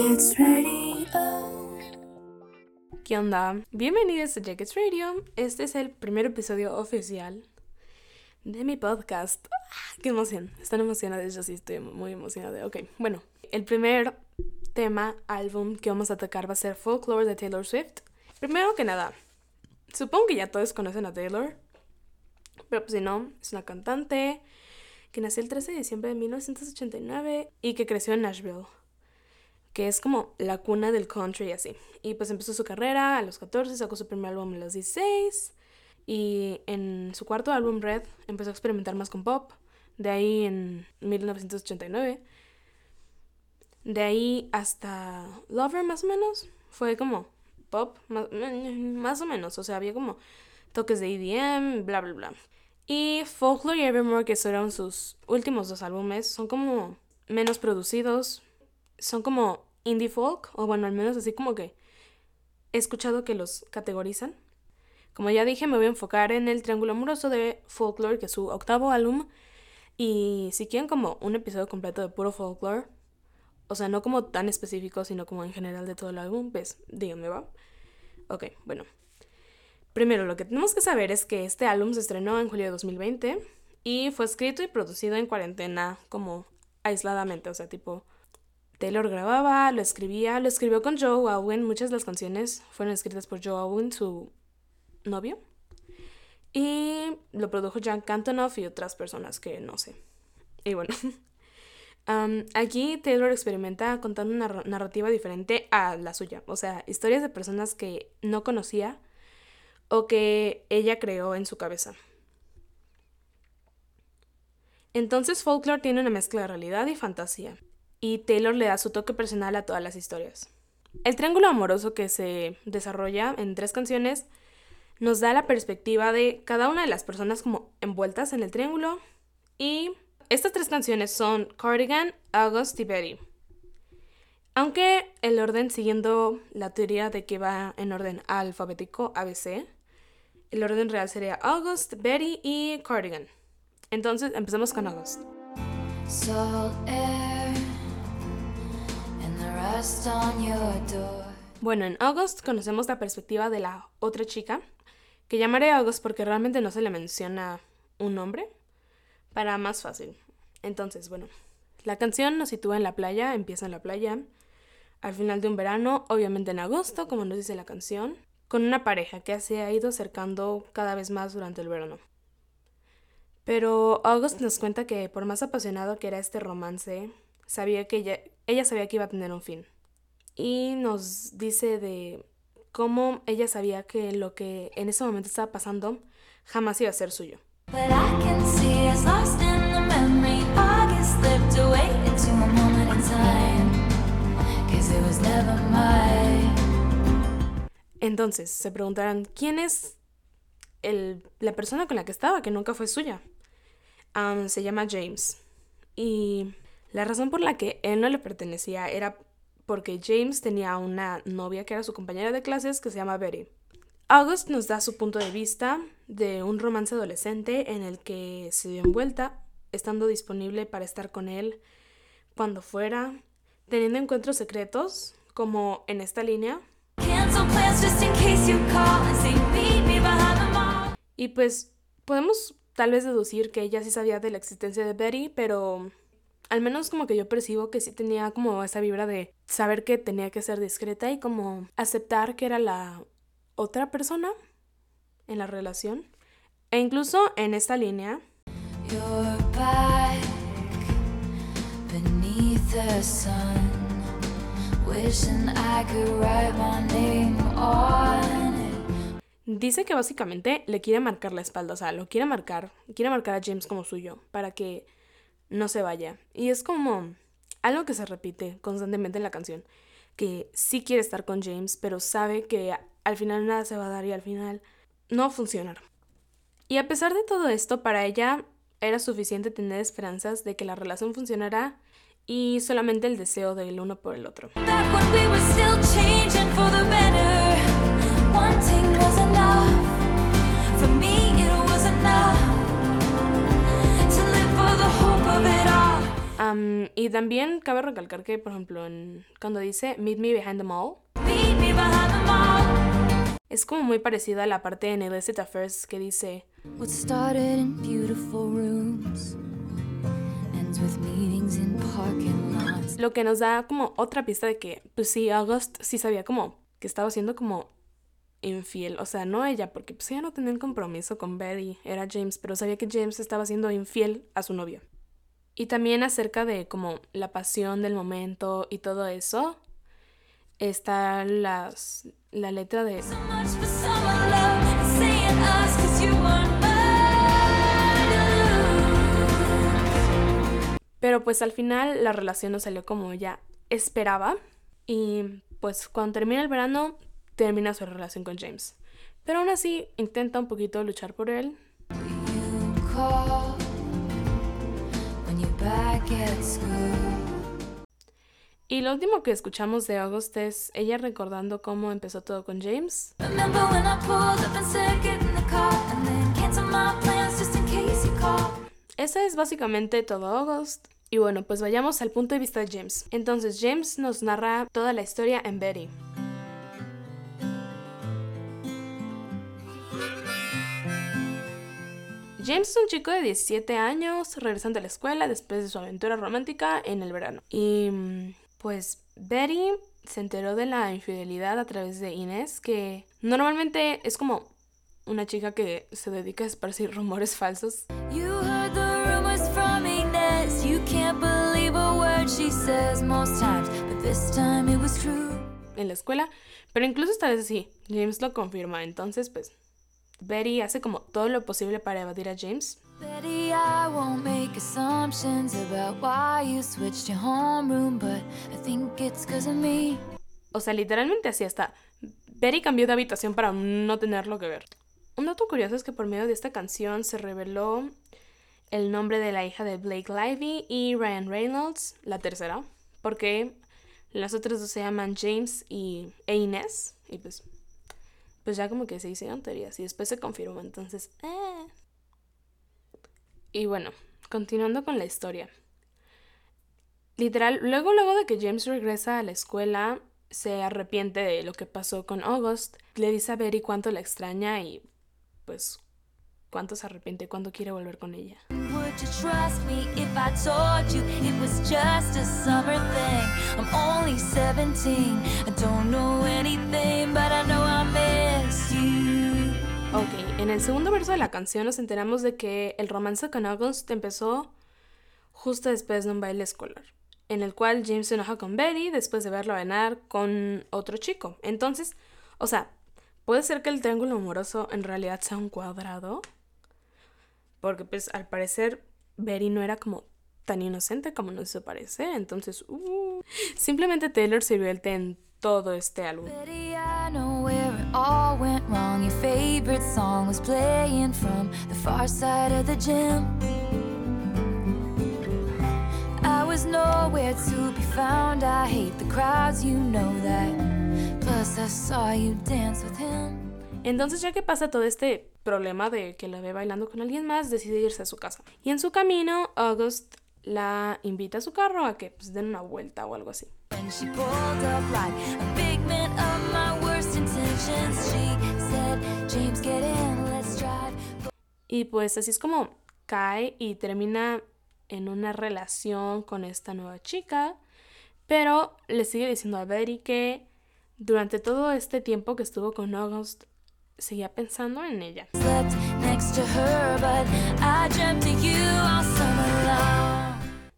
Jackets Radio. ¿Qué onda? Bienvenidos a Jackets Radio. Este es el primer episodio oficial de mi podcast. ¡Ah! ¡Qué emoción! ¿Están emocionados? Yo sí estoy muy emocionada. Ok, bueno, el primer tema, álbum que vamos a tocar va a ser Folklore de Taylor Swift. Primero que nada, supongo que ya todos conocen a Taylor, pero pues si no, es una cantante que nació el 13 de diciembre de 1989 y que creció en Nashville, que es como la cuna del country así. Y pues empezó su carrera a los 14, sacó su primer álbum a los 16 y en su cuarto álbum Red empezó a experimentar más con pop, de ahí en 1989. De ahí hasta Lover más o menos, fue como pop, más, más o menos, o sea, había como toques de EDM, bla, bla, bla. Y Folklore y Evermore, que fueron sus últimos dos álbumes, son como menos producidos, son como indie folk, o bueno, al menos así como que he escuchado que los categorizan. Como ya dije, me voy a enfocar en el Triángulo Amoroso de Folklore, que es su octavo álbum. Y si quieren como un episodio completo de puro folklore, o sea, no como tan específico, sino como en general de todo el álbum, pues díganme, ¿va? Ok, bueno. Primero, lo que tenemos que saber es que este álbum se estrenó en julio de 2020 y fue escrito y producido en cuarentena como aisladamente, o sea, tipo Taylor grababa, lo escribía, lo escribió con Joe Owen, muchas de las canciones fueron escritas por Joe Owen, su novio, y lo produjo Jan Cantonoff y otras personas que no sé. Y bueno, um, aquí Taylor experimenta contando una narrativa diferente a la suya, o sea, historias de personas que no conocía o que ella creó en su cabeza. Entonces Folklore tiene una mezcla de realidad y fantasía, y Taylor le da su toque personal a todas las historias. El triángulo amoroso que se desarrolla en tres canciones nos da la perspectiva de cada una de las personas como envueltas en el triángulo, y estas tres canciones son Cardigan, August y Betty. Aunque el orden siguiendo la teoría de que va en orden alfabético ABC, el orden real sería August, Betty y Cardigan. Entonces empezamos con August. Bueno, en August conocemos la perspectiva de la otra chica, que llamaré August porque realmente no se le menciona un nombre, para más fácil. Entonces, bueno, la canción nos sitúa en la playa, empieza en la playa, al final de un verano, obviamente en agosto, como nos dice la canción, con una pareja que se ha ido acercando cada vez más durante el verano. Pero August nos cuenta que por más apasionado que era este romance, sabía que ella, ella sabía que iba a tener un fin. Y nos dice de cómo ella sabía que lo que en ese momento estaba pasando jamás iba a ser suyo. Entonces, se preguntarán, ¿quién es el, la persona con la que estaba, que nunca fue suya? se llama James. Y la razón por la que él no le pertenecía era porque James tenía una novia que era su compañera de clases que se llama Betty. August nos da su punto de vista de un romance adolescente en el que se dio envuelta, estando disponible para estar con él cuando fuera, teniendo encuentros secretos, como en esta línea, y pues podemos tal vez deducir que ella sí sabía de la existencia de Betty, pero al menos como que yo percibo que sí tenía como esa vibra de saber que tenía que ser discreta y como aceptar que era la otra persona en la relación. E incluso en esta línea. Dice que básicamente le quiere marcar la espalda, o sea, lo quiere marcar, quiere marcar a James como suyo, para que no se vaya. Y es como algo que se repite constantemente en la canción, que sí quiere estar con James, pero sabe que al final nada se va a dar y al final no va. Y a pesar de todo esto, para ella era suficiente tener esperanzas de que la relación funcionara y solamente el deseo del uno por el otro. Y también cabe recalcar que, por ejemplo, en, cuando dice Meet me behind the mall, Meet me behind the mall. es como muy parecida a la parte en Illicit Affairs que dice What started in beautiful rooms ends with meetings in parking lots. Lo que nos da como otra pista de que, pues sí, August sí sabía como que estaba siendo como infiel. O sea, no ella, porque pues ella no tenía un compromiso con Betty, era James, pero sabía que James estaba siendo infiel a su novio. Y también acerca de como la pasión del momento y todo eso, está las, la letra de. Pero pues al final la relación no salió como ella esperaba. Y pues cuando termina el verano, termina su relación con James. Pero aún así intenta un poquito luchar por él. Y lo último que escuchamos de August es ella recordando cómo empezó todo con James. Ese es básicamente todo August. Y bueno, pues vayamos al punto de vista de James. Entonces James nos narra toda la historia en Betty. James es un chico de 17 años, regresando a la escuela después de su aventura romántica en el verano. Y pues Betty se enteró de la infidelidad a través de Inés, que normalmente es como una chica que se dedica a esparcir rumores falsos You heard the rumors from Inez. You can't believe a word she says most times, but this time it was true. en la escuela, pero incluso esta vez sí, James lo confirma, entonces pues Betty hace como todo lo posible para evadir a James. Betty, I won't make assumptions about why you switched your homeroom, but I think it's 'cause of me. O sea, literalmente así está. Betty cambió de habitación para no tenerlo que ver. Un dato curioso es que por medio de esta canción se reveló el nombre de la hija de Blake Lively y Ryan Reynolds, la tercera, porque las otras dos se llaman James y e Inés, y pues, pues ya como que se hicieron teorías y después se confirmó, entonces, eh. Y bueno, continuando con la historia. Literal, luego, luego de que James regresa a la escuela, se arrepiente de lo que pasó con August, le dice a Betty cuánto la extraña y pues cuánto se arrepiente, cuánto quiere volver con ella. Ok, en el segundo verso de la canción nos enteramos de que el romance con August empezó justo después de un baile escolar, en el cual James se enoja con Betty después de verlo bailar con otro chico. Entonces, o sea, puede ser que el triángulo amoroso en realidad sea un cuadrado, porque pues al parecer Betty no era como tan inocente como nos parece, entonces, uh, simplemente Taylor sirvió el té en todo este álbum. Song was playing from the far side of the gym. I was nowhere to be found. I hate the crowds, you know that. Plus, I saw you dance with him. Entonces, ya que pasa todo este problema de que la ve bailando con alguien más, decide irse a su casa. Y en su camino, August la invita a su carro a que pues, den una vuelta o algo así. When she Y pues así es como cae y termina en una relación con esta nueva chica, pero le sigue diciendo a Betty que durante todo este tiempo que estuvo con August, seguía pensando en ella.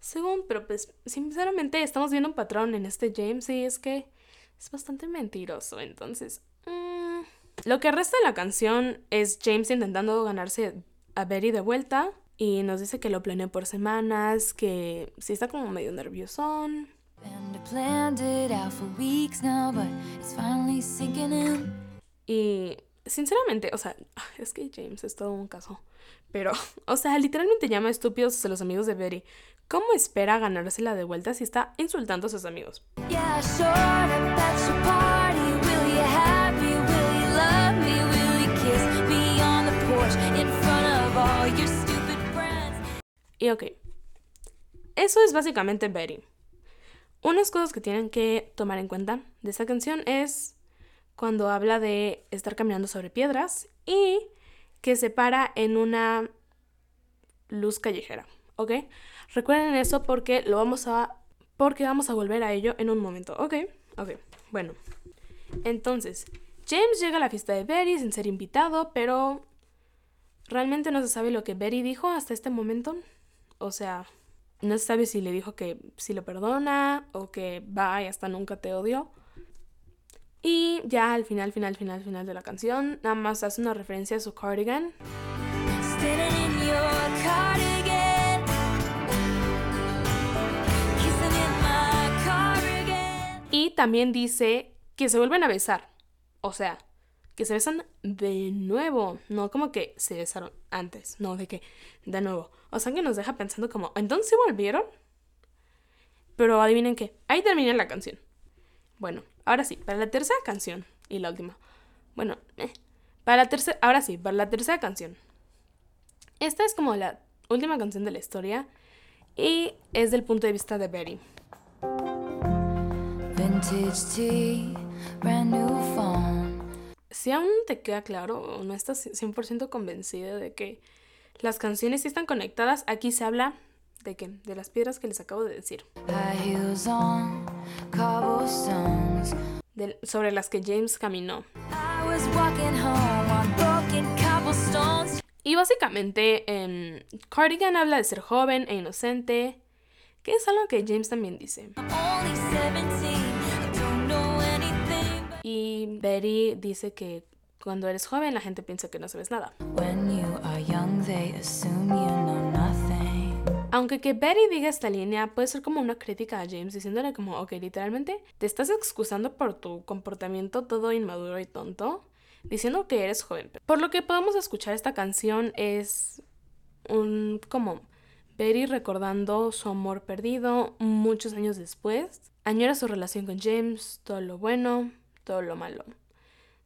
Según, pero pues sinceramente estamos viendo un patrón en este James y es que es bastante mentiroso, entonces... mm, Lo que resta de la canción es James intentando ganarse a Betty de vuelta y nos dice que lo planeó por semanas, que sí está como medio nerviosón. Y sinceramente, o sea, es que James es todo un caso. Pero, o sea, literalmente llama estúpidos a los amigos de Betty. ¿Cómo espera ganársela de vuelta si está insultando a sus amigos? Yeah, showed Y ok, eso es básicamente Betty. Unas cosas que tienen que tomar en cuenta de esta canción es cuando habla de estar caminando sobre piedras y que se para en una luz callejera, ¿ok? Recuerden eso porque lo vamos a porque vamos a volver a ello en un momento, ¿ok? Ok, bueno. Entonces, James llega a la fiesta de Betty sin ser invitado, pero realmente no se sabe lo que Betty dijo hasta este momento. O sea, no se sabe si le dijo que si lo perdona o que va y hasta nunca te odio. Y ya al final, final, final, final de la canción, nada más hace una referencia a su cardigan. Y también dice que se vuelven a besar. O sea, que se besan de nuevo. No como que se besaron antes. No, de que de nuevo. O sea que nos deja pensando como, ¿entonces volvieron? Pero adivinen qué. Ahí termina la canción. Bueno, ahora sí, para la tercera canción. Y la última. Bueno, eh, para la tercera. Ahora sí, para la tercera canción. Esta es como la última canción de la historia. Y es del punto de vista de Betty. Si aún te queda claro o no estás 100% convencida de que las canciones sí están conectadas, aquí se habla de qué? De las piedras que les acabo de decir. sobre las que James caminó. Y básicamente en Cardigan habla de ser joven e inocente, que es algo que James también dice. Y Betty dice que cuando eres joven la gente piensa que no sabes nada. Aunque que Betty diga esta línea puede ser como una crítica a James diciéndole como, ok, literalmente te estás excusando por tu comportamiento todo inmaduro y tonto, diciendo que eres joven. Por lo que podemos escuchar esta canción es un como Betty recordando su amor perdido muchos años después, añora su relación con James, todo lo bueno, todo lo malo.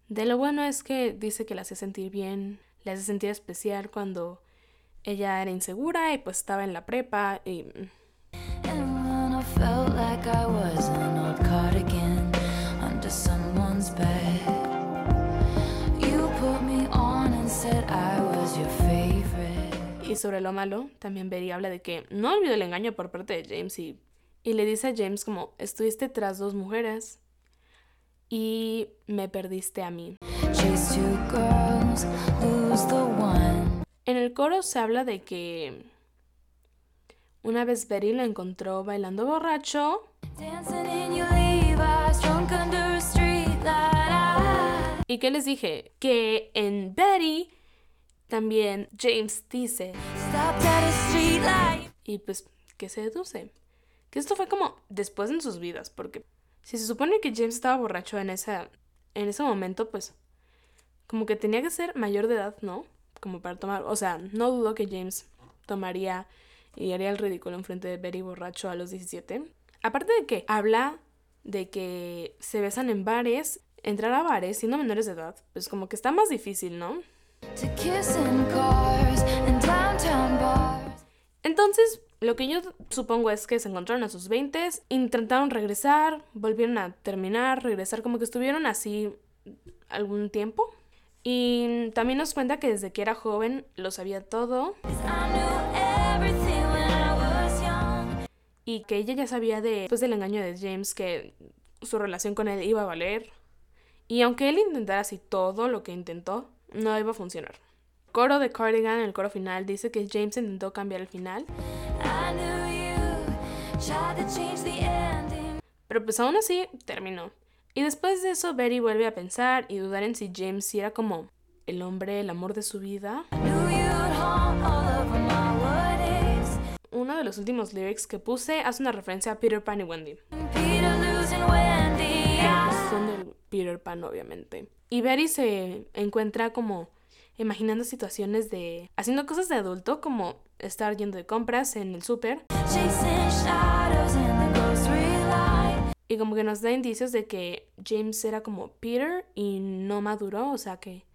De lo bueno es que dice que la hace sentir bien, le hace sentir especial cuando ella era insegura y pues estaba en la prepa y... Y sobre lo malo, también Betty habla de que no olvidó el engaño por parte de James y, y le dice a James como estuviste tras dos mujeres y me perdiste a mí. En el coro se habla de que una vez Betty lo encontró bailando borracho. ¿Y qué les dije? Que en Betty también James dice. Y pues que se deduce. Que esto fue como después en sus vidas, porque si se supone que James estaba borracho en, esa, en ese momento, pues como que tenía que ser mayor de edad, ¿no? Como para tomar, o sea, no dudo que James tomaría y haría el ridículo en frente de Betty borracho a los 17. Aparte de que habla de que se besan en bares, entrar a bares siendo menores de edad, pues como que está más difícil, ¿no? Entonces, lo que yo supongo es que se encontraron a sus 20, intentaron regresar, volvieron a terminar, regresar, como que estuvieron así algún tiempo. Y también nos cuenta que desde que era joven lo sabía todo. Y que ella ya sabía de, después del engaño de James que su relación con él iba a valer. Y aunque él intentara así todo lo que intentó, no iba a funcionar. Coro de Cardigan, el coro final, dice que James intentó cambiar el final. Pero pues aún así terminó. Y después de eso, Betty vuelve a pensar y dudar en si James era como el hombre, el amor de su vida. Uno de los últimos lyrics que puse hace una referencia a Peter Pan y Wendy. Son del Peter Pan, obviamente. Y Betty se encuentra como imaginando situaciones de haciendo cosas de adulto como estar yendo de compras en el súper. Y como que nos da indicios de que James era como Peter y no maduró, o sea que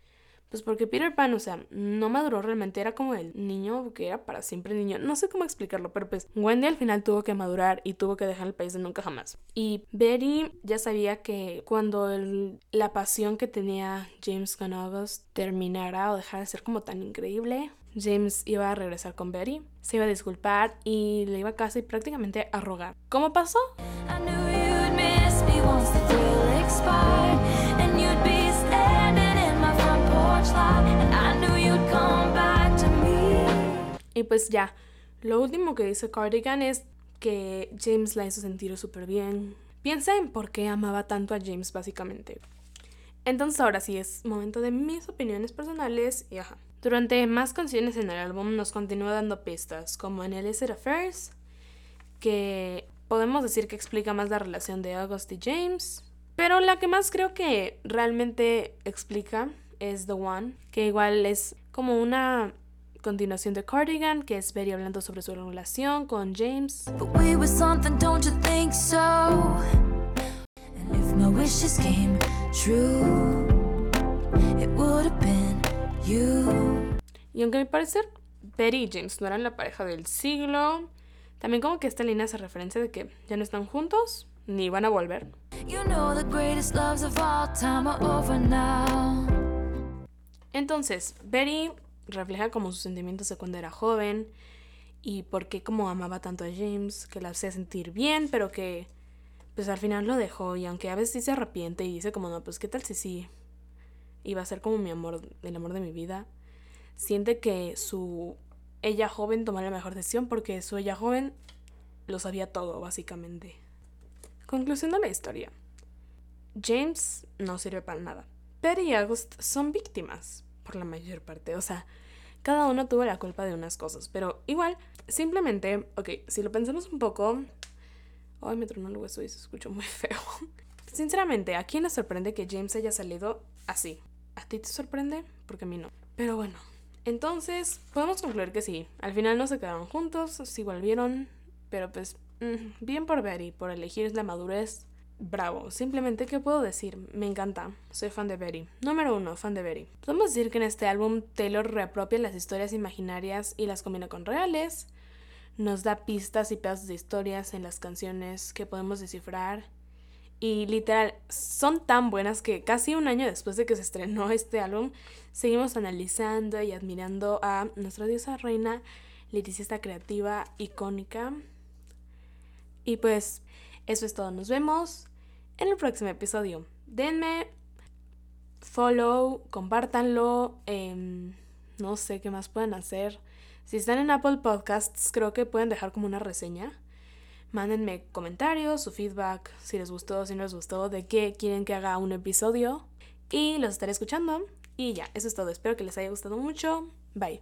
Pues porque Peter Pan, o sea, no maduró realmente, era como el niño que era para siempre niño. No sé cómo explicarlo, pero pues Wendy al final tuvo que madurar y tuvo que dejar el país de nunca jamás. Y Betty ya sabía que cuando la pasión que tenía James con August terminara o dejara de ser como tan increíble, James iba a regresar con Betty, se iba a disculpar y le iba y prácticamente a rogar. ¿Cómo pasó? Y pues ya, lo último que dice Cardigan es que James la hizo sentir súper bien. Piensa en por qué amaba tanto a James básicamente. Entonces ahora sí es momento de mis opiniones personales y ajá. Durante más canciones en el álbum nos continúa dando pistas, como en Illicit Affairs, que podemos decir que explica más la relación de August y James. Pero la que más creo que realmente explica es The One, que igual es como una continuación de Cardigan, que es Betty hablando sobre su relación con James. Y aunque a mi parecer Betty y James no eran la pareja del siglo, también como que esta línea hace referencia de que ya no están juntos ni van a volver. Entonces, Betty refleja como sus sentimientos de cuando era joven y por qué como amaba tanto a James, que la hacía sentir bien, pero que pues al final lo dejó y aunque a veces sí se arrepiente y dice como no, pues qué tal si sí iba a ser como mi amor, el amor de mi vida, siente que su ella joven tomó la mejor decisión porque su ella joven lo sabía todo básicamente. Conclusión de la historia. James no sirve para nada. Perry y August son víctimas por la mayor parte. O sea, cada uno tuvo la culpa de unas cosas. Pero igual, simplemente, ok, si lo pensamos un poco. Ay, me tronó el hueso y se escuchó muy feo. Sinceramente, ¿a quién le sorprende que James haya salido así? ¿A ti te sorprende? Porque a mí no. Pero bueno, entonces podemos concluir que sí. Al final no se quedaron juntos, sí volvieron. Pero pues, mm, bien por Betty, por elegir la madurez bravo. Simplemente, ¿qué puedo decir? Me encanta. Soy fan de Betty. Número uno, fan de Betty. Podemos decir que en este álbum Taylor reapropia las historias imaginarias y las combina con reales. Nos da pistas y pedazos de historias en las canciones que podemos descifrar. Y literal, son tan buenas que casi un año después de que se estrenó este álbum, seguimos analizando y admirando a nuestra diosa reina, liricista creativa, icónica. Y pues eso es todo, nos vemos en el próximo episodio. Denme follow, compártanlo, em, no sé qué más pueden hacer. Si están en Apple Podcasts, creo que pueden dejar como una reseña. Mándenme comentarios, su feedback, si les gustó, si no les gustó, de qué quieren que haga un episodio. Y los estaré escuchando. Y ya, eso es todo. Espero que les haya gustado mucho. Bye.